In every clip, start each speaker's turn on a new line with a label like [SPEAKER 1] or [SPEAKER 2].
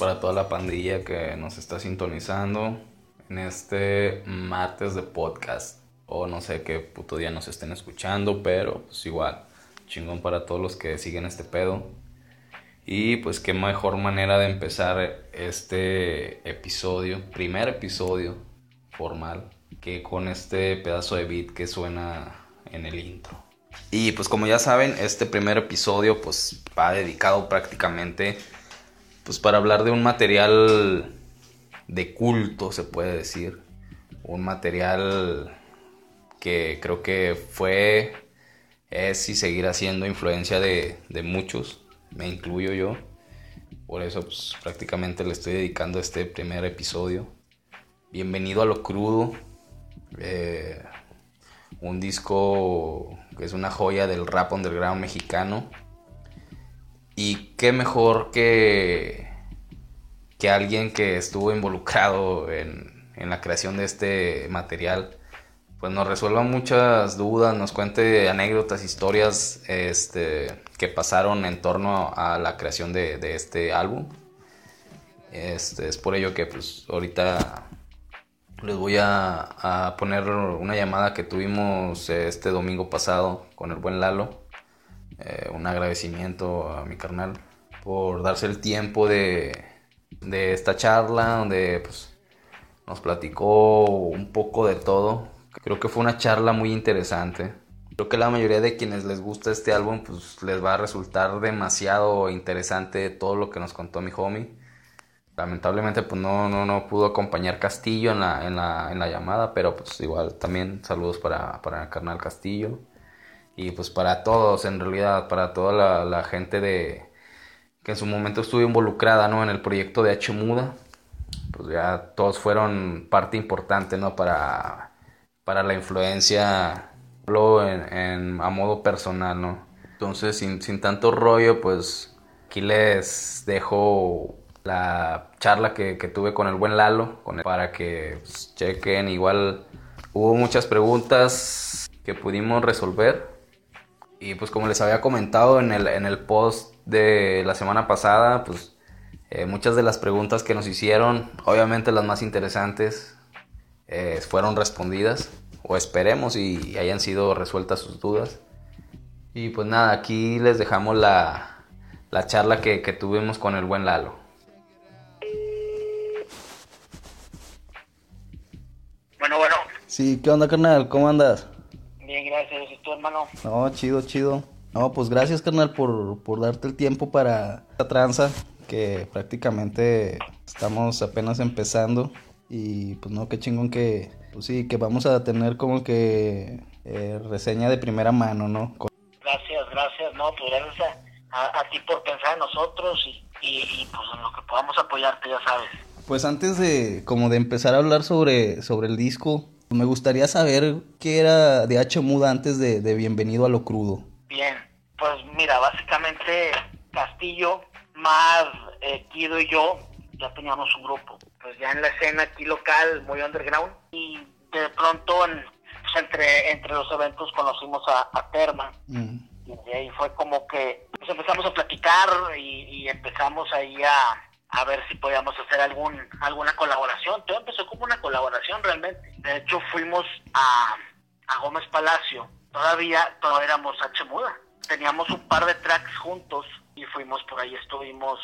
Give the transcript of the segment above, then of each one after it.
[SPEAKER 1] para toda la pandilla que nos está sintonizando en este martes de podcast. O no sé qué puto día nos estén escuchando, pero pues igual, chingón para todos los que siguen este pedo. Y pues qué mejor manera de empezar este episodio, primer episodio formal, que con este pedazo de beat que suena en el intro. Y pues como ya saben, este primer episodio pues va dedicado prácticamente pues para hablar de un material de culto, se puede decir. Un material que creo que fue, es y seguirá siendo influencia de, muchos, me incluyo yo. Por eso pues, prácticamente le estoy dedicando este primer episodio. Bienvenido a lo crudo. Eh, un disco que es una joya del rap underground mexicano. Y qué mejor que, que alguien que estuvo involucrado en, en la creación de este material, pues nos resuelva muchas dudas, nos cuente anécdotas, historias este, que pasaron en torno a la creación de, de este álbum. Este, es por ello que pues ahorita les voy a, poner una llamada que tuvimos eh, este domingo pasado con el buen Lalo. Eh, un agradecimiento a mi carnal por darse el tiempo de, esta charla donde pues, nos platicó un poco de todo. Creo que fue una charla muy interesante. Creo que la mayoría de quienes les gusta este álbum pues les va a resultar demasiado interesante todo lo que nos contó mi homie. Lamentablemente pues no, no, no pudo acompañar Castillo en la, en la, en la llamada, pero pues igual también saludos para, para Carnal Castillo y pues para todos en realidad, para toda la, gente de que en su momento estuvo involucrada ¿no? en el proyecto de H Muda, pues ya todos fueron parte importante ¿no? para, para la influencia en, a modo personal, ¿no? Entonces sin, sin tanto rollo pues aquí les dejo la charla que, tuve con el buen Lalo, para que pues, chequen. Igual hubo muchas preguntas que pudimos resolver. Y pues como les había comentado en el, en el post de la semana pasada, pues eh, muchas de las preguntas que nos hicieron, obviamente las más interesantes, eh, fueron respondidas. O esperemos y hayan sido resueltas sus dudas. Y pues nada, aquí les dejamos la, la charla que, que tuvimos con el buen Lalo. Sí, ¿qué onda, carnal? ¿Cómo andas?
[SPEAKER 2] Bien, gracias. ¿Y tú, hermano?
[SPEAKER 1] No, chido, chido. No, pues gracias, carnal, por, por darte el tiempo para esta tranza, que prácticamente estamos apenas empezando. Y pues no, qué chingón que, pues sí, que vamos a tener como que eh, reseña de primera mano, ¿no?
[SPEAKER 2] Gracias, gracias, no, pues gracias a, ti por pensar en nosotros y, y, pues en lo que podamos apoyarte, ya sabes.
[SPEAKER 1] Pues antes de, como de empezar a hablar sobre, sobre el disco, me gustaría saber qué era de H Muda antes de, Bienvenido a lo Crudo.
[SPEAKER 2] Bien, pues mira, básicamente Castillo, más eh, Kido y yo ya teníamos un grupo, pues ya en la escena aquí local, muy underground, y de pronto pues, entre, entre los eventos conocimos a, Terma. Mm. Y ahí fue como que pues empezamos a platicar y empezamos ahí a, a ver si podíamos hacer algún alguna colaboración. Todo empezó como una colaboración realmente. De hecho, fuimos a, a Gómez Palacio. Todavía, todavía éramos H Muda. Teníamos un par de tracks juntos y fuimos por ahí, estuvimos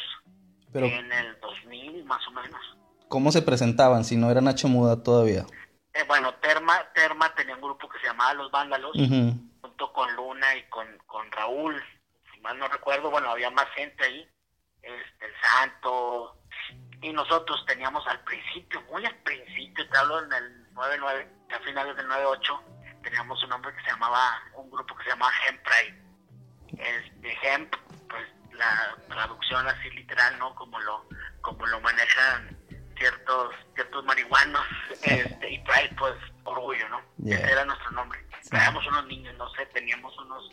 [SPEAKER 2] en el 2000 más o menos.
[SPEAKER 1] ¿Cómo se presentaban si no eran H Muda todavía?
[SPEAKER 2] Eh, bueno, Terma, Terma tenía un grupo que se llamaba Los Vándalos, junto con Luna y con, con Raúl. Si mal no recuerdo, bueno, había más gente ahí este, el Santo, y nosotros teníamos al principio, muy al principio, te hablo en el 99, a finales del 98, teníamos un nombre que se llamaba, un grupo que se llamaba Hemp Pride. Este, hemp, pues la traducción así literal, ¿no? Como lo, como lo manejan ciertos, ciertos marihuanos, este, y Pride, pues orgullo, ¿no? Ese era nuestro nombre. Éramos unos niños, no sé, teníamos unos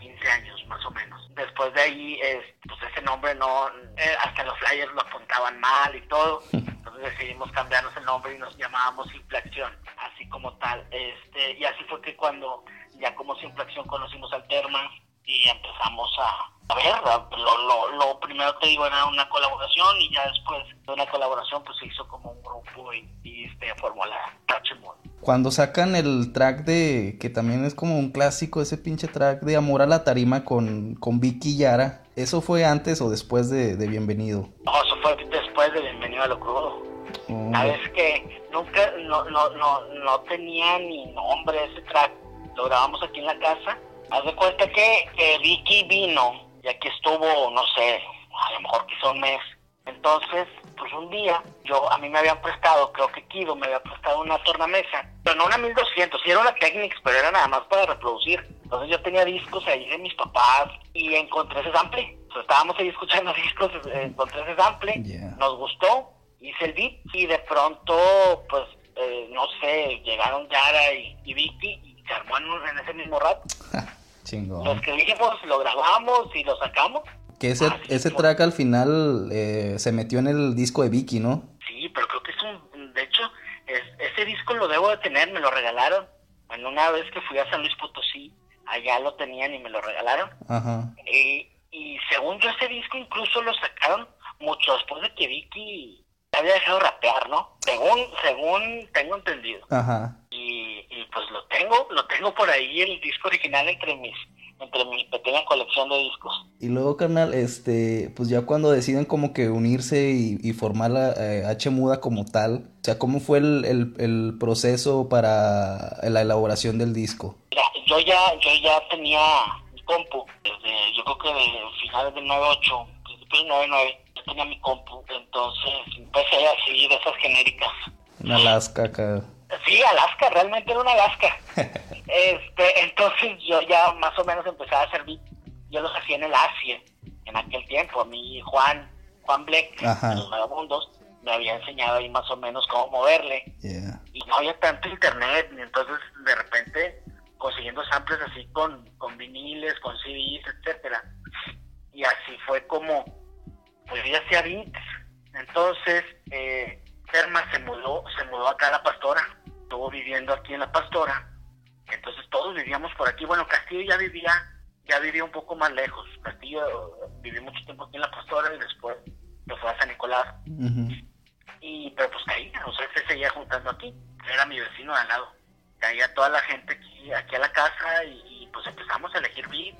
[SPEAKER 2] 15 años más o menos. Después de ahí, pues ese nombre no, eh, hasta los flyers lo apuntaban mal y todo. Entonces decidimos cambiarnos el nombre y nos llamábamos Inflación, así como tal. Este, y así fue que cuando ya como Simple conocimos al Terma y empezamos a, a ver, lo, lo, lo, primero te digo era una colaboración y ya después de una colaboración pues se hizo como un grupo y, y este, formó la Tachemon.
[SPEAKER 1] Cuando sacan el track de, que también es como un clásico, ese pinche track de Amor a la Tarima con, con Vicky Yara, ¿eso fue antes o después de, de Bienvenido?
[SPEAKER 2] No, eso fue después de Bienvenido a lo crudo. Oh. Sabes que nunca, no, no, no, no tenía ni nombre ese track, lo grabamos aquí en la casa. Haz de cuenta que, que Vicky vino y aquí estuvo, no sé, a lo mejor quizá un mes. Entonces, pues un día, yo a mí me habían prestado, creo que Kido me había prestado una tornamesa, pero no una 1200, sí era una Technics, pero era nada más para reproducir. Entonces yo tenía discos ahí de mis papás y encontré ese sample. estábamos ahí escuchando discos, encontré ese sample, nos gustó, hice el beat y de pronto, pues, eh, no sé, llegaron Yara y, y Vicky y se armó en, ese mismo rato.
[SPEAKER 1] Chingón.
[SPEAKER 2] Lo escribimos, lo grabamos y lo sacamos.
[SPEAKER 1] Que ese, ese track al final eh, se metió en el disco de Vicky, ¿no?
[SPEAKER 2] Sí, pero creo que es un... De hecho, ese disco lo debo de tener, me lo regalaron. Bueno, una vez que fui a San Luis Potosí, allá lo tenían y me lo regalaron.
[SPEAKER 1] Ajá.
[SPEAKER 2] Y, y según yo ese disco incluso lo sacaron mucho después de que Vicky había dejado rapear, ¿no? Según, según tengo entendido.
[SPEAKER 1] Ajá.
[SPEAKER 2] Tengo, lo tengo por ahí el disco original entre mis entre mi pequeña colección de discos.
[SPEAKER 1] Y luego, carnal, este, pues ya cuando deciden como que unirse y, y formar la eh, H Muda como tal, o sea, ¿cómo fue el, el, el, proceso para la elaboración del disco?
[SPEAKER 2] Mira, yo ya, yo ya tenía mi compu, desde, yo creo que de finales del 98, principios del 99, yo tenía mi compu, entonces empecé así de esas genéricas.
[SPEAKER 1] En Alaska acá.
[SPEAKER 2] Sí, Alaska, realmente era una Alaska. este, entonces yo ya más o menos empezaba a hacer beat. Yo los hacía en el Asia, en aquel tiempo. A mí Juan, Juan Black,
[SPEAKER 1] Ajá.
[SPEAKER 2] los Vagabundos, me había enseñado ahí más o menos cómo moverle.
[SPEAKER 1] Yeah.
[SPEAKER 2] Y no había tanto internet, y entonces de repente consiguiendo samples así con, con viniles, con CDs, etcétera. Y así fue como, pues yo ya hacía beats. Entonces, eh, Terma se mudó, se mudó acá a La Pastora, estuvo viviendo aquí en La Pastora, entonces todos vivíamos por aquí, bueno, Castillo ya vivía, ya vivía un poco más lejos, Castillo vivió mucho tiempo aquí en La Pastora y después se fue a San Nicolás,
[SPEAKER 1] uh -huh.
[SPEAKER 2] y pero pues caía, o sea, se seguía juntando aquí, era mi vecino de al lado, caía toda la gente aquí, aquí a la casa y, y pues empezamos a elegir beat,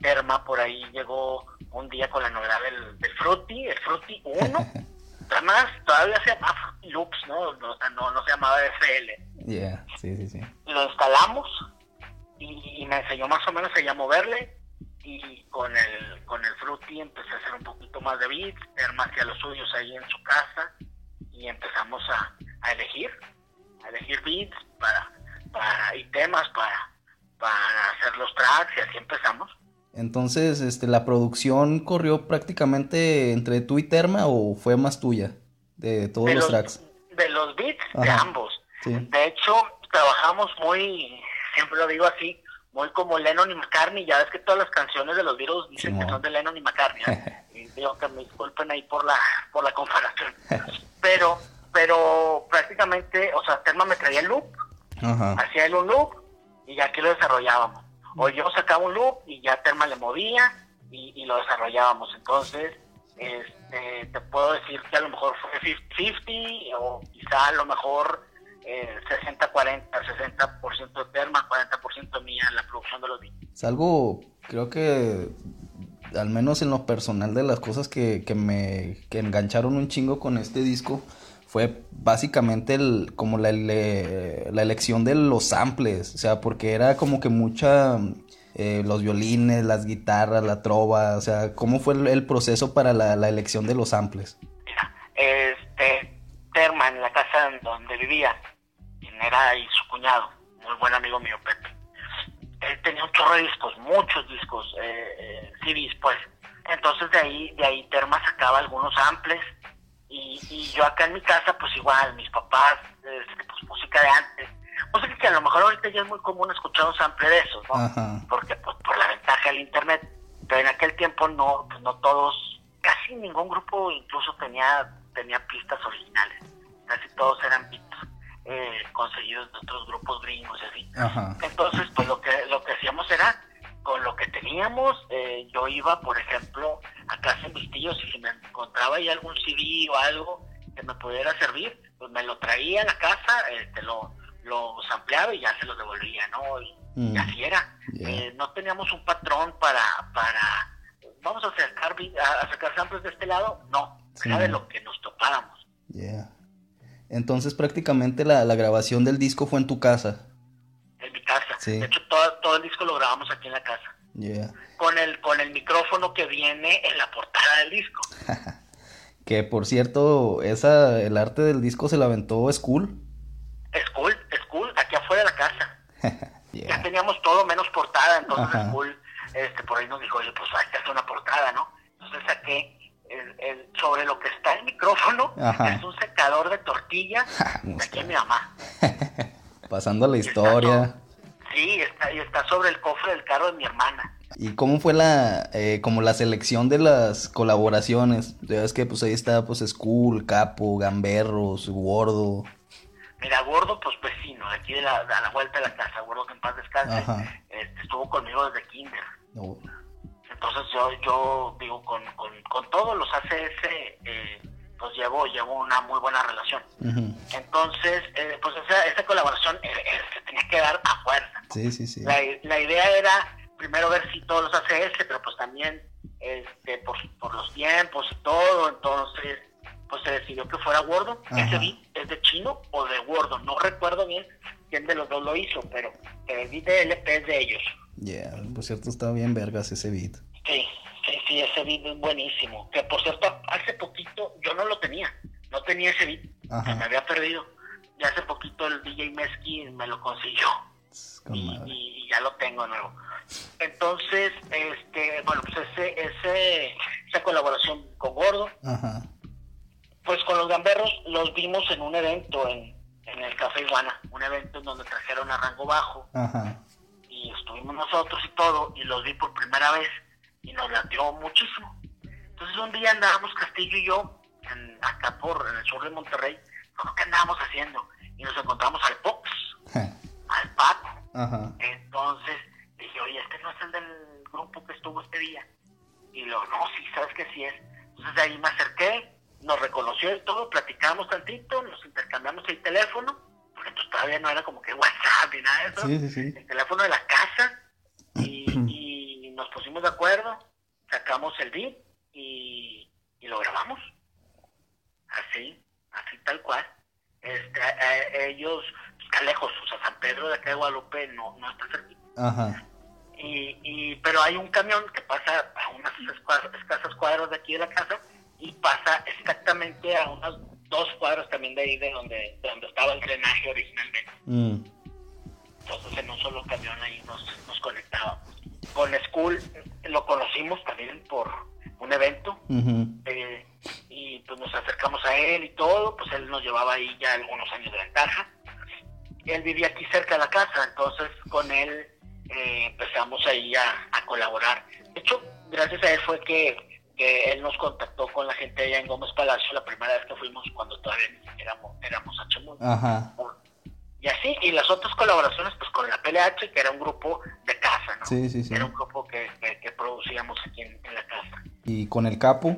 [SPEAKER 2] Terma por ahí llegó un día con la novedad del, del Fruity, el Fruity 1, además todavía se llamaba Loops, ¿no? O sea, no, no se llamaba FL.
[SPEAKER 1] Yeah, sí, sí, sí.
[SPEAKER 2] Lo instalamos y, y, me enseñó más o menos a moverle y con el con el Fruity empecé a hacer un poquito más de beats, Herma hacía los suyos ahí en su casa y empezamos a, a elegir, a elegir beats para, para y temas para, para hacer los tracks y así empezamos.
[SPEAKER 1] Entonces, este, ¿la producción corrió prácticamente entre tú y Terma o fue más tuya de todos
[SPEAKER 2] de
[SPEAKER 1] los,
[SPEAKER 2] los,
[SPEAKER 1] tracks?
[SPEAKER 2] De los beats, Ajá. de ambos.
[SPEAKER 1] Sí.
[SPEAKER 2] De hecho, trabajamos muy, siempre lo digo así, muy como Lennon y McCartney. Ya ves que todas las canciones de los Beatles dicen
[SPEAKER 1] Sí,
[SPEAKER 2] que son de Lennon y McCartney. ¿eh? y digo que me disculpen ahí por la, por la comparación. pero, pero prácticamente, o sea, Terma me traía el loop, hacía él un loop y ya aquí lo desarrollábamos o yo sacaba un loop y ya Terma le movía y, y lo desarrollábamos. Entonces, este, te puedo decir que a lo mejor fue 50-50 o quizá a lo mejor eh, 60-40, 60% de Terma, 40% mía en la producción de los beats.
[SPEAKER 1] Es algo, creo que al menos en lo personal de las cosas que, que me que engancharon un chingo con este disco fue básicamente el, como la, la elección de los samples, o sea, porque era como que mucha, eh, los violines, las guitarras, la trova, o sea, ¿cómo fue el, proceso para la, la, elección de los samples?
[SPEAKER 2] Este, Terma en la casa donde vivía, quien era ahí su cuñado, muy buen amigo mío, Pepe, él tenía un chorro discos, muchos discos, eh, eh, CDs pues, entonces de ahí, de ahí Terma sacaba algunos samples, y, y, yo acá en mi casa, pues igual, mis papás, este, pues música de antes. Música que a lo mejor ahorita ya es muy común escuchar un sample de esos, ¿no?
[SPEAKER 1] Ajá.
[SPEAKER 2] Porque pues por la ventaja del internet. Pero en aquel tiempo no, pues no todos, casi ningún grupo incluso tenía, tenía pistas originales. Casi todos eran beats eh, conseguidos de otros grupos gringos y así.
[SPEAKER 1] Ajá.
[SPEAKER 2] Entonces, pues lo que, lo que hacíamos era con lo que teníamos teníamos, eh, yo iba, por ejemplo, a casa de mis tíos y si me encontraba ahí algún CD o algo que me pudiera servir, pues me lo traía a la casa, este, lo, lo ampliaba y ya se lo devolvía, ¿no? Y, mm. así era. Eh, no teníamos un patrón para, para vamos a sacar, a sacar samples de este lado, no, era de lo que nos topáramos.
[SPEAKER 1] Yeah. Entonces prácticamente la, la grabación del disco fue en tu casa.
[SPEAKER 2] En mi casa. De hecho, todo, todo el disco lo grabamos aquí en la casa. Con el, con el micrófono que viene en la portada del disco.
[SPEAKER 1] que por cierto, esa, el arte del disco se la aventó School.
[SPEAKER 2] School, School, aquí afuera de la casa. Ya teníamos todo menos portada, entonces School este, por ahí nos dijo, oye, pues hay que hacer una portada, ¿no? Entonces saqué el, sobre lo que está el micrófono, es un secador de tortilla de aquí mi mamá.
[SPEAKER 1] Pasando la historia.
[SPEAKER 2] Sí, está, y está sobre el cofre del carro de mi hermana.
[SPEAKER 1] ¿Y cómo fue la, eh, como la selección de las colaboraciones? Ya es que pues ahí está pues School, Capo, Gamberros, Gordo.
[SPEAKER 2] Mira, Gordo pues vecino, aquí de la, a la vuelta de la casa, Gordo que en paz descanse, este, estuvo conmigo desde kinder. Entonces yo, yo digo, con, con, todos los ACS, eh, pues llevo, llevo una muy buena relación. Entonces, eh, pues esa, esa colaboración eh, se tenía que dar a fuerza.
[SPEAKER 1] Sí, sí, sí.
[SPEAKER 2] La, la, idea era primero ver si todos los ACS, pero pues también este, por, por los tiempos y todo, entonces pues se decidió que fuera Gordo. Ese beat es de Chino o de Gordo, no recuerdo bien quién de los dos lo hizo, pero el beat de LP es de ellos.
[SPEAKER 1] Yeah, por cierto estaba bien vergas ese beat.
[SPEAKER 2] Sí, ese beat es buenísimo. Que por cierto, hace poquito yo no lo tenía, no tenía ese beat, se me había perdido. Y hace poquito el DJ Mesqui me lo consiguió. Y, ya lo tengo nuevo. Entonces, este, bueno, pues ese, ese, esa colaboración con Gordo, pues con los gamberros los vimos en un evento en, en el Café Iguana, un evento en donde trajeron a Rango Bajo. Ajá y estuvimos nosotros y todo, y los vi por primera vez y nos latió muchísimo. Entonces un día andábamos Castillo y yo, en, acá por en el sur de Monterrey, ¿qué andábamos haciendo? Y nos encontramos al Pox, al Paco. Entonces dije, oye, este no es el del grupo que estuvo este día. Y lo, no, sí, sabes que sí es. Entonces de ahí me acerqué, nos reconoció y todo, platicamos tantito, nos intercambiamos el teléfono entonces todavía no era como que WhatsApp ni nada de eso. El teléfono de la casa pusimos de acuerdo, sacamos el beat y, lo grabamos. Así, así tal cual. Este, ellos están lejos, o sea, San Pedro de acá de Guadalupe no, no está cerquita. Ajá. Y, y, pero hay un camión que pasa a unas escasas cuadras de aquí de la casa y pasa exactamente a unas dos cuadros también de ahí de donde, donde estaba el drenaje originalmente. Mm. Entonces en un solo camión ahí nos, nos conectábamos. Con School lo conocimos también por un evento eh, y pues nos acercamos a él y todo, pues él nos llevaba ahí ya algunos años de ventaja. Él vivía aquí cerca de la casa, entonces con él eh, empezamos ahí a, a colaborar. De hecho, gracias a él fue que que él nos contactó con la gente allá en Gómez Palacio la primera vez que fuimos cuando todavía éramos, éramos Ajá. Y así, y las otras colaboraciones pues con la PLH, que era un grupo de casa, ¿no?
[SPEAKER 1] Sí, sí, sí.
[SPEAKER 2] Era un grupo que, que, producíamos aquí en, la casa.
[SPEAKER 1] ¿Y con el Capo?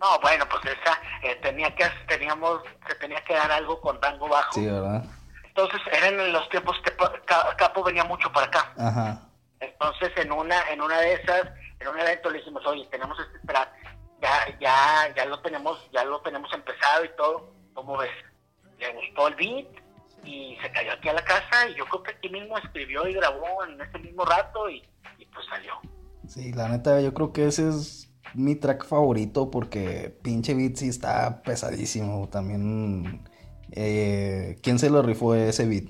[SPEAKER 2] No, bueno, pues esa, eh, tenía que, teníamos, se tenía que dar algo con rango bajo.
[SPEAKER 1] Sí, ¿verdad?
[SPEAKER 2] Entonces, eran los tiempos que Capo venía mucho para acá.
[SPEAKER 1] Ajá.
[SPEAKER 2] Entonces, en una, en una de esas, en un evento le dijimos, oye, tenemos este track ya, ya, ya lo tenemos, ya lo tenemos empezado y todo, ¿cómo ves? Le gustó el beat y se cayó aquí a la casa y yo creo que aquí mismo escribió y grabó en ese mismo rato y, pues salió.
[SPEAKER 1] Sí, la neta, yo creo que ese es mi track favorito porque pinche beat sí está pesadísimo. También, eh, ¿quién se lo rifó ese beat?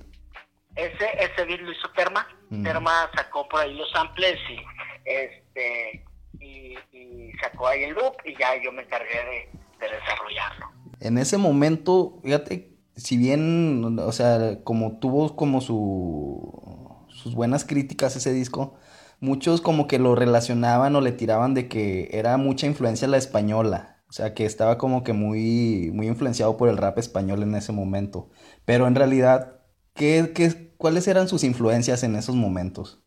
[SPEAKER 2] Ese, ese beat lo hizo Terma. Mm. Terma sacó por ahí los samples y este y, sacó ahí el loop y ya yo me encargué de, desarrollarlo.
[SPEAKER 1] En ese momento, fíjate, si bien, o sea, como tuvo como su, sus buenas críticas ese disco, muchos como que lo relacionaban o le tiraban de que era mucha influencia la española. O sea, que estaba como que muy, muy influenciado por el rap español en ese momento. Pero en realidad, ¿qué, qué, ¿cuáles eran sus influencias en esos momentos?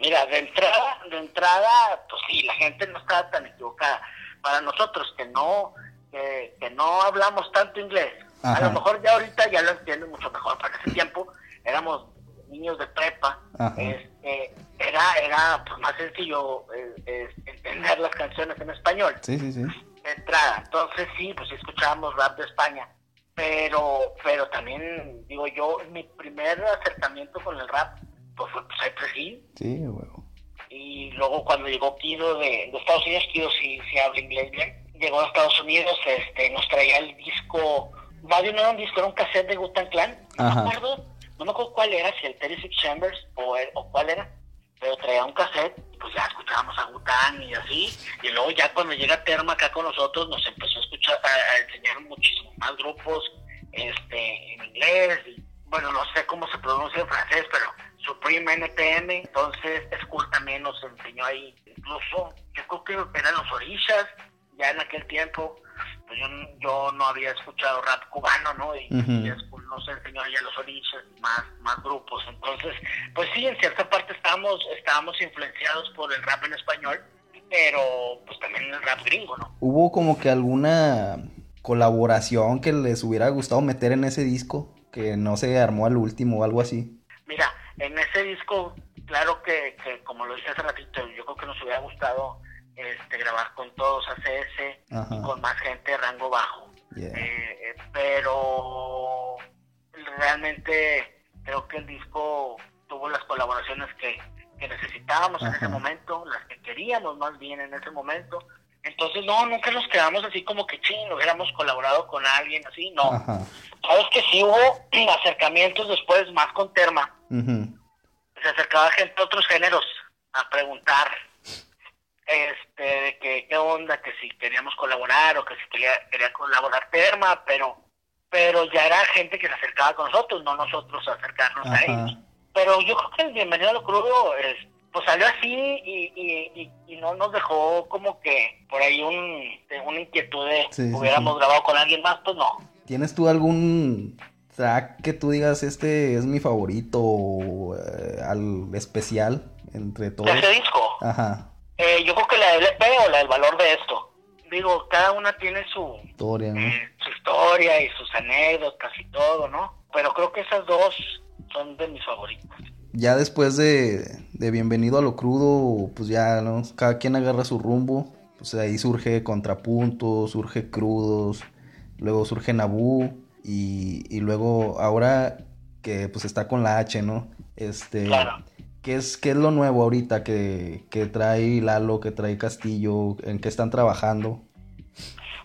[SPEAKER 2] Mira, de entrada, de entrada pues sí, la gente no estaba tan equivocada. Para nosotros que no, que, no hablamos tanto inglés, a lo mejor ya ahorita ya lo entienden mucho mejor, para ese tiempo éramos niños de prepa, este, era, era pues, más sencillo eh, entender las canciones en español.
[SPEAKER 1] Sí, sí, sí.
[SPEAKER 2] De entrada. Entonces sí, pues sí escuchábamos rap de España. Pero, pero también, digo yo, mi primer acercamiento con el rap pues fue Cypress Hill.
[SPEAKER 1] Sí, huevo.
[SPEAKER 2] Y luego cuando llegó Kido de, Estados Unidos, Kido sí, sí habla inglés bien, llegó a Estados Unidos, este, nos traía el disco, más no era un disco, era un cassette de Gutan Clan, no me acuerdo, no me acuerdo cuál era, si el 36 Chambers o, o cuál era, pero traía un cassette, pues ya escuchábamos a Gutan y así, y luego ya cuando llega Terma acá con nosotros, nos empezó a escuchar, a, enseñar muchísimo más grupos, este, en inglés, y bueno, no sé cómo se pronuncia en francés, pero Supreme NPM, entonces School también nos enseñó ahí, incluso yo creo que eran los orillas, ya en aquel tiempo, pues yo, yo no había escuchado rap cubano, ¿no? Y, School nos enseñó ahí a los orillas, más, más grupos, entonces, pues sí, en cierta parte estábamos, estábamos influenciados por el rap en español, pero pues también el rap gringo, ¿no?
[SPEAKER 1] ¿Hubo como que alguna colaboración que les hubiera gustado meter en ese disco? Que no se armó al último o algo así.
[SPEAKER 2] Mira, en ese disco, claro que, como lo dije hace ratito, yo creo que nos hubiera gustado este, grabar con todos ACS y con más gente de rango bajo. Eh, eh, pero realmente creo que el disco tuvo las colaboraciones que, necesitábamos en ese momento, las que queríamos más bien en ese momento. Entonces, no, nunca nos quedamos así como que ching, hubiéramos colaborado con alguien así, no. Sabes que sí hubo acercamientos después más con Terma, se acercaba gente de otros géneros a preguntar este de que qué onda, que si queríamos colaborar o que si quería, quería colaborar Terma, pero pero ya era gente que se acercaba con nosotros, no nosotros acercarnos a ellos. Pero yo creo que el Bienvenido a lo Crudo es, pues salió así y, y, no nos dejó como que por ahí un, una inquietud de hubiéramos grabado con alguien más, pues no.
[SPEAKER 1] ¿Tienes tú algún track que tú digas este es mi favorito eh, al especial entre todos?
[SPEAKER 2] ¿Ese disco?
[SPEAKER 1] Ajá.
[SPEAKER 2] Eh, yo creo que la del EP o la del valor de esto. Digo, cada una tiene su
[SPEAKER 1] historia,
[SPEAKER 2] eh, su historia y sus anécdotas y todo, ¿no? Pero creo que esas dos son de mis favoritas.
[SPEAKER 1] Ya después de, de Bienvenido a lo Crudo, pues ya, ¿no? Cada quien agarra su rumbo. Pues ahí surge Contrapunto, surge Crudos, luego surge Nabú y, y luego ahora que pues está con la H, ¿no? Este, ¿qué es, ¿Qué es lo nuevo ahorita que, que trae Lalo, que trae Castillo? ¿En qué están trabajando?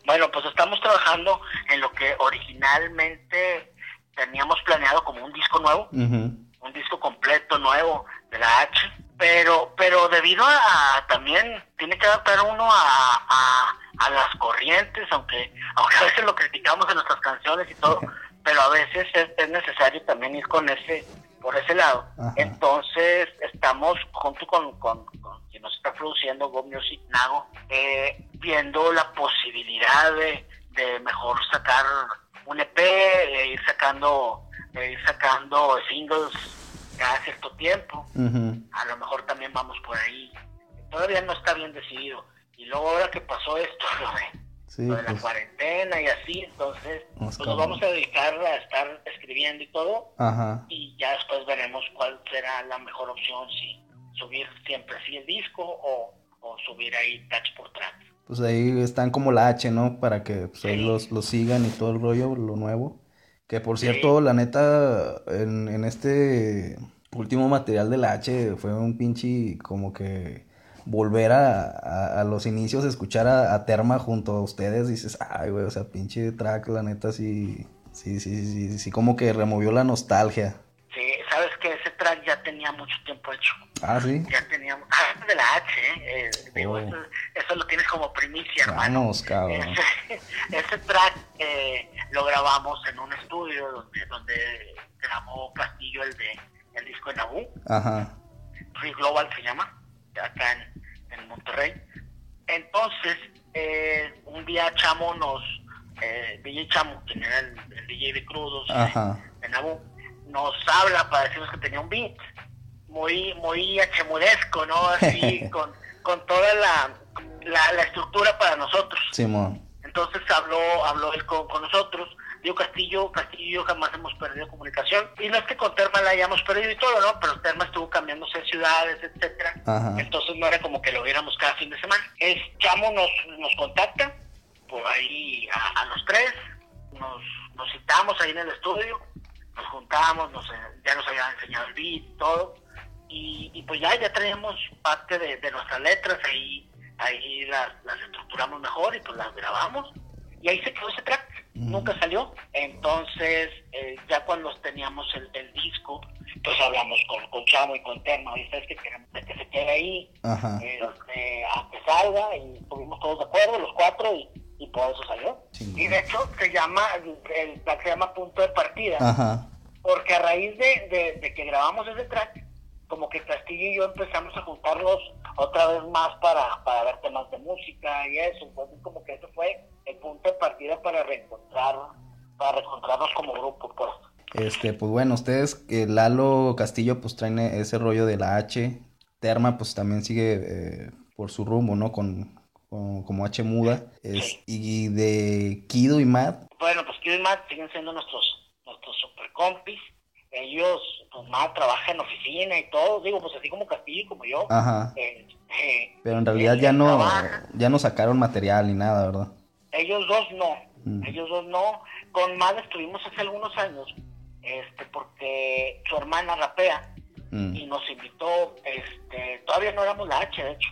[SPEAKER 2] Bueno, pues estamos trabajando en lo que originalmente teníamos planeado como un disco nuevo, un disco completo nuevo de la H, pero pero debido a, también tiene que adaptar uno a, a, las corrientes aunque aunque a veces lo criticamos en nuestras canciones y todo pero a veces es, necesario también ir con ese por ese lado entonces estamos junto con, con, quien nos está produciendo Go Music Nago eh, viendo la posibilidad de, de mejor sacar un EP e ir sacando e ir sacando singles cada cierto tiempo. A lo mejor también vamos por ahí. Todavía no está bien decidido. Y luego ahora que pasó esto, lo de, la pues. cuarentena y así, entonces pues nos vamos a dedicar a estar escribiendo y todo. Y ya después veremos cuál será la mejor opción, si subir siempre así el disco o, subir ahí touch por track.
[SPEAKER 1] Pues ahí están como la H, ¿no? Para que pues, ahí los, los sigan y todo el rollo, lo nuevo. Que por cierto, la neta, en, en este último material de la H fue un pinche como que volver a, a, los inicios, escuchar a, Terma junto a ustedes, dices, ay, güey, o sea, pinche track, la neta, sí, sí, sí, sí, sí, como que removió la nostalgia.
[SPEAKER 2] Sí, sabes que ese track ya tenía mucho tiempo hecho.
[SPEAKER 1] Ah, sí.
[SPEAKER 2] Ya teníamos, ah, de la H, ¿eh? eh digo, oh. eso, lo tienes como primicia, hermano.
[SPEAKER 1] Vamos, cabrón.
[SPEAKER 2] Ese, track eh, lo grabamos en un estudio donde, donde grabó Castillo el de el disco de Nabú.
[SPEAKER 1] Ajá.
[SPEAKER 2] Free Global se llama, acá en, Monterrey. Entonces, eh, un día Chamo nos, eh, DJ Chamo, quien era el, DJ de Crudos de, Nabú, nos habla para decirnos que tenía un beat muy muy achemudesco, ¿no? Así, con, con toda la, la, estructura para nosotros.
[SPEAKER 1] Simón.
[SPEAKER 2] Entonces habló, habló él con, nosotros. Digo, Castillo, Castillo y yo jamás hemos perdido comunicación. Y no es que con Terma la hayamos perdido y todo, ¿no? Pero Terma estuvo cambiándose de ciudades, etcétera. Entonces no era como que lo viéramos cada fin de semana. Es, Chamo nos, nos contacta, por ahí a, los tres, nos, nos citamos ahí en el estudio, nos juntamos, nos, ya nos había enseñado el beat y todo. Y, pues ya, ya tenemos parte de, de nuestras letras ahí ahí las, estructuramos mejor y pues las grabamos y ahí se quedó ese track, nunca salió. Entonces, eh, ya cuando teníamos el, disco, pues hablamos con, con Chamo y con Terma, y sabes que queremos que se quede ahí, eh, a que salga, y estuvimos todos de acuerdo, los cuatro, y, y por eso salió. Y de hecho, se llama, el, track se llama Punto de Partida, porque a raíz de, de que grabamos ese track, como que Castillo y yo empezamos a juntarnos otra vez más para, para ver temas de música y eso. Entonces como que eso fue el punto de partida para reencontrar, para reencontrarnos como grupo, pues.
[SPEAKER 1] Este, pues bueno, ustedes, eh, Lalo Castillo, pues traen ese rollo de la H. Terma, pues también sigue eh, por su rumbo, ¿no? Con, como H muda. Es, Y de Kido y Matt.
[SPEAKER 2] Bueno, pues Kido y Matt siguen siendo nuestros, nuestros super compis ellos, pues más trabajan en oficina y todo, digo, pues así como Castillo y como yo.
[SPEAKER 1] Ajá. Eh, eh, Pero en realidad ya no, ya no sacaron material ni nada, ¿verdad?
[SPEAKER 2] Ellos dos no, mm. ellos dos no. Con Mad estuvimos hace algunos años, este, porque su hermana rapea mm. y nos invitó, este, todavía no éramos la H, de hecho.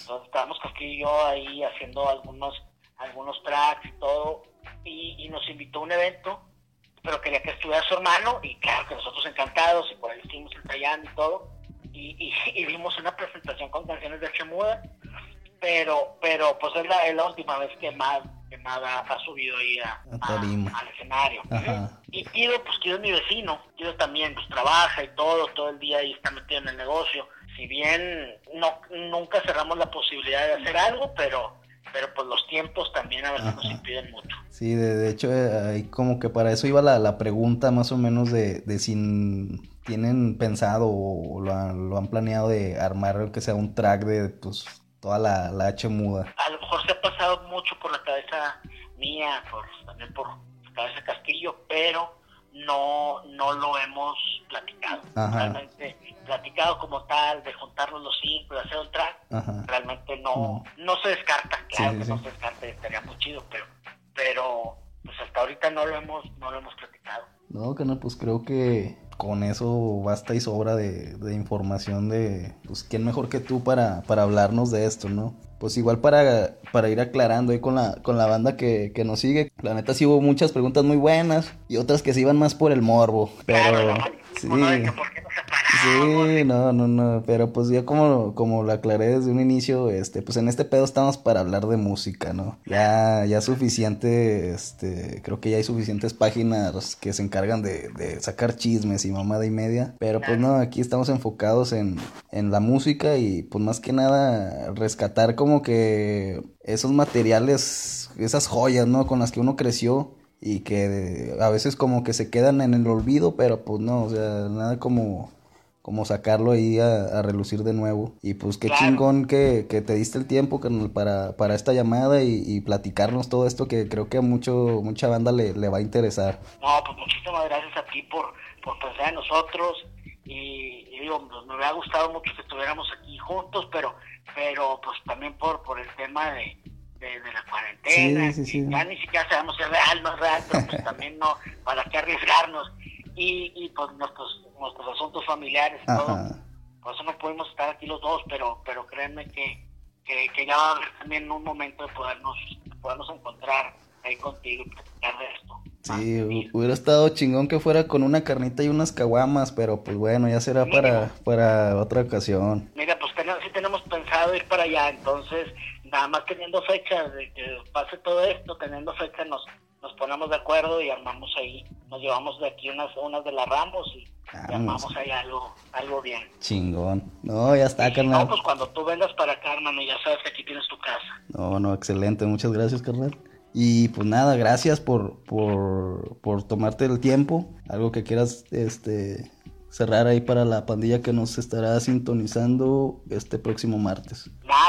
[SPEAKER 2] Entonces estábamos Castillo y yo ahí haciendo algunos, algunos tracks y todo, y, y nos invitó a un evento pero quería que estuviera su hermano y claro que nosotros encantados y por ahí estuvimos ensayando y todo y, y, vimos una presentación con canciones de Chemuda pero pero pues es la, es la última vez que más que más ha, subido ahí a, al escenario. Y Kido pues Kido es mi vecino. Kido también pues trabaja y todo todo el día ahí está metido en el negocio. Si bien no nunca cerramos la posibilidad de hacer algo pero pero pues los tiempos también a veces nos impiden mucho.
[SPEAKER 1] Sí, de, hecho, eh, como que para eso iba la, la pregunta más o menos de, de si tienen pensado o lo han, lo han planeado de armar que sea un track de pues toda la, la H muda.
[SPEAKER 2] A lo mejor se ha pasado mucho por la cabeza mía, por, también por la cabeza Castillo, pero no, no lo hemos platicado. Realmente platicado como tal, de juntarnos los cinco y hacer un track, realmente no, no se descarta, claro que no se descarta, estaría muy chido, pero, pero pues hasta ahorita no lo hemos, no lo hemos platicado.
[SPEAKER 1] No, que no, pues creo que con eso basta y sobra de, de información de, pues, quién mejor que tú para, para hablarnos de esto, ¿no? Pues igual para, para ir aclarando ahí con la, con la banda que, que nos sigue, la neta sí hubo muchas preguntas muy buenas y otras que se iban más por el morbo, pero... sí. Sí, no, no, no, pero pues ya como, como lo aclaré desde un inicio, este, pues en este pedo estamos para hablar de música, ¿no? Ya, ya suficiente, este, creo que ya hay suficientes páginas que se encargan de, de sacar chismes y mamada y media, pero pues no, aquí estamos enfocados en, en la música y pues más que nada rescatar como que esos materiales, esas joyas, ¿no? Con las que uno creció y que a veces como que se quedan en el olvido, pero pues no, o sea, nada como como sacarlo ahí a, relucir de nuevo. Y pues qué chingón que, que, te diste el tiempo para, para esta llamada y, platicarnos todo esto que creo que a mucho, mucha banda le, le va a interesar.
[SPEAKER 2] No, pues muchísimas gracias a ti por, por pensar en nosotros. Y, digo, pues, me hubiera gustado mucho que estuviéramos aquí juntos, pero pero pues también por, por el tema de, de, la cuarentena. Ya ni siquiera sabemos si es real, no es real, pero pues también no, para qué arriesgarnos. Y, y pues nuestros nuestros asuntos familiares y todo. Por eso no pudimos estar aquí los dos, pero pero créanme que, que, ya va a haber también un momento de podernos, podernos encontrar ahí contigo y platicar de esto.
[SPEAKER 1] Sí, hubiera estado chingón que fuera con una carnita y unas caguamas, pero pues bueno, ya será para, para otra ocasión.
[SPEAKER 2] Mira, pues sí tenemos pensado ir para allá, entonces nada más teniendo fecha de que pase todo esto, teniendo fecha nos, nos ponemos de acuerdo y armamos ahí, nos llevamos de aquí unas, unas de las Ramos y, armamos ahí algo, algo bien.
[SPEAKER 1] Chingón. No, ya está, carnal.
[SPEAKER 2] No, pues cuando tú vengas para acá, hermano, ya sabes que aquí tienes tu casa.
[SPEAKER 1] No, no, excelente. Muchas gracias, carnal. Y pues nada, gracias por, por, por tomarte el tiempo. Algo que quieras este, cerrar ahí para la pandilla que nos estará sintonizando este próximo martes.
[SPEAKER 2] Nada,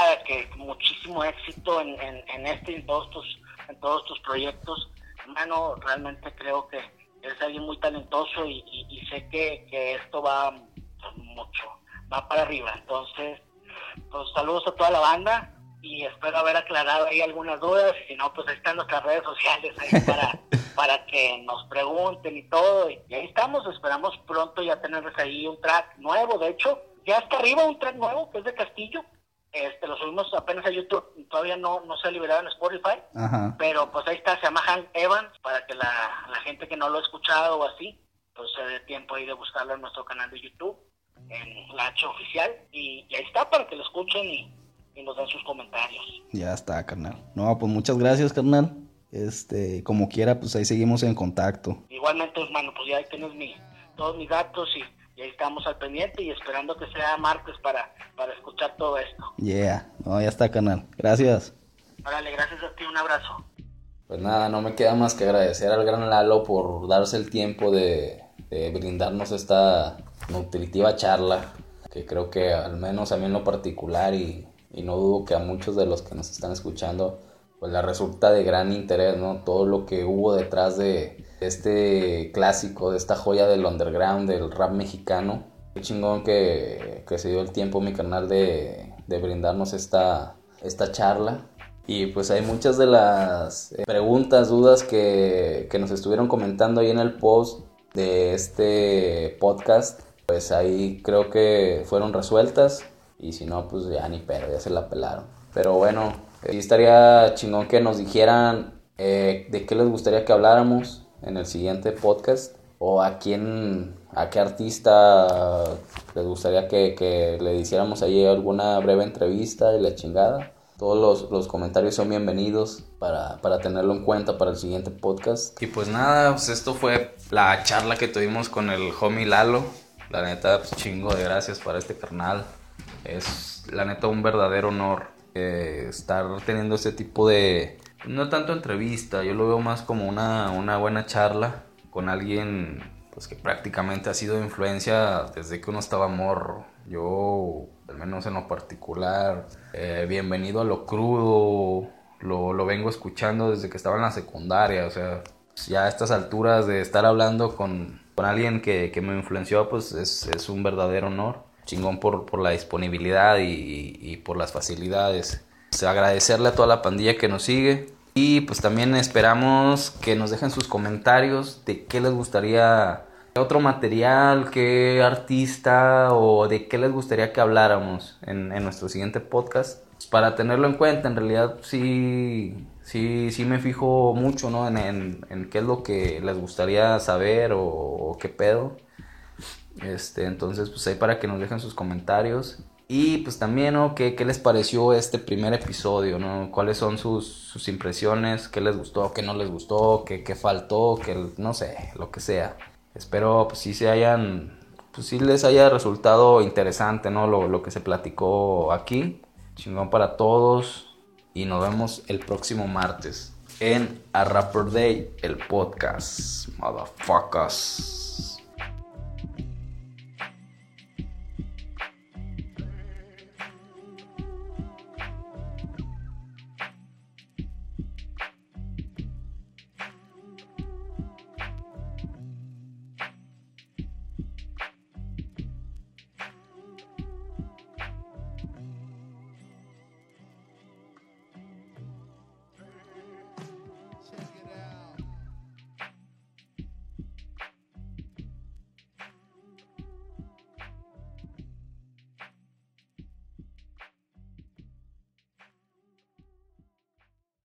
[SPEAKER 2] muchísimo éxito en, en, este y en todos tus, en todos tus proyectos. Hermano, realmente creo que eres alguien muy talentoso y, sé que, que, esto va mucho, va para arriba. Entonces, pues saludos a toda la banda y espero haber aclarado ahí algunas dudas. Si no, pues ahí están nuestras redes sociales ahí para, para que nos pregunten y todo. Y ahí estamos, esperamos pronto ya tenerles ahí un track nuevo. De hecho, ya está arriba un track nuevo que es de Castillo. Este, lo subimos apenas a YouTube, todavía no, no se ha liberado en Spotify, pero pues ahí está, se llama Hank Evans, para que la, la gente que no lo ha escuchado o así, pues se dé tiempo ahí de buscarlo en nuestro canal de YouTube, en la H oficial, y, y ahí está para que lo escuchen y, y nos den sus comentarios.
[SPEAKER 3] Ya está, carnal. No, pues muchas gracias, carnal. Este, como quiera, pues ahí seguimos en contacto.
[SPEAKER 2] Igualmente, hermano, pues ya ahí tienes mi, todos mis datos y, ahí estamos al pendiente y esperando que sea martes para, para escuchar todo esto.
[SPEAKER 3] Yeah, no, ya está, carnal. Gracias.
[SPEAKER 2] Órale, gracias a ti, un abrazo.
[SPEAKER 1] Pues nada, no me queda más que agradecer al gran Lalo por darse el tiempo de, de brindarnos esta nutritiva charla, que creo que al menos a mí en lo particular y y no dudo que a muchos de los que nos están escuchando pues la resulta de gran interés, ¿no? Todo lo que hubo detrás de este clásico, de esta joya del underground, del rap mexicano. Qué chingón que, que se dio el tiempo mi canal de, de brindarnos esta, esta charla. Y pues hay muchas de las eh, preguntas, dudas que, que nos estuvieron comentando ahí en el post de este podcast. Pues ahí creo que fueron resueltas. Y si no, pues ya ni pero, ya se la pelaron. Pero bueno, sí estaría chingón que nos dijeran eh, de qué les gustaría que habláramos en el siguiente podcast. O a quién, a qué artista les gustaría que, le hiciéramos ahí alguna breve entrevista y la chingada. Todos los, comentarios son bienvenidos para, para, tenerlo en cuenta para el siguiente podcast. Y pues nada, pues esto fue la charla que tuvimos con el homie Lalo. La neta, pues chingo de gracias para este carnal. Es la neta un verdadero honor eh, estar teniendo ese tipo de, no tanto entrevista, yo lo veo más como una, una buena charla con alguien pues que prácticamente ha sido influencia desde que uno estaba morro. Yo, al menos en lo particular, eh, bienvenido a lo crudo, lo, lo, vengo escuchando desde que estaba en la secundaria, o sea, ya a estas alturas de estar hablando con, con alguien que, que, me influenció, pues es, es un verdadero honor chingón por, por la disponibilidad y, y, por las facilidades. Pues, agradecerle a toda la pandilla que nos sigue. Y pues también esperamos que nos dejen sus comentarios de qué les gustaría, otro material, qué artista o de qué les gustaría que habláramos en, en nuestro siguiente podcast. Pues, para tenerlo en cuenta, en realidad sí, sí, sí me fijo mucho ¿no? en, en, qué es lo que les gustaría saber o, o qué pedo. Este, entonces, pues ahí para que nos dejen sus comentarios. Y pues también, ¿no? ¿Qué, qué les pareció este primer episodio, ¿no? ¿Cuáles son sus, sus impresiones? ¿Qué les gustó? ¿Qué no les gustó? ¿Qué, qué faltó? ¿Qué, no sé, lo que sea. Espero, pues sí se hayan, pues sí les haya resultado interesante, ¿no? Lo, lo que se platicó aquí. Chingón para todos. Y nos vemos el próximo martes en A Rapper Day, el podcast. Motherfuckers.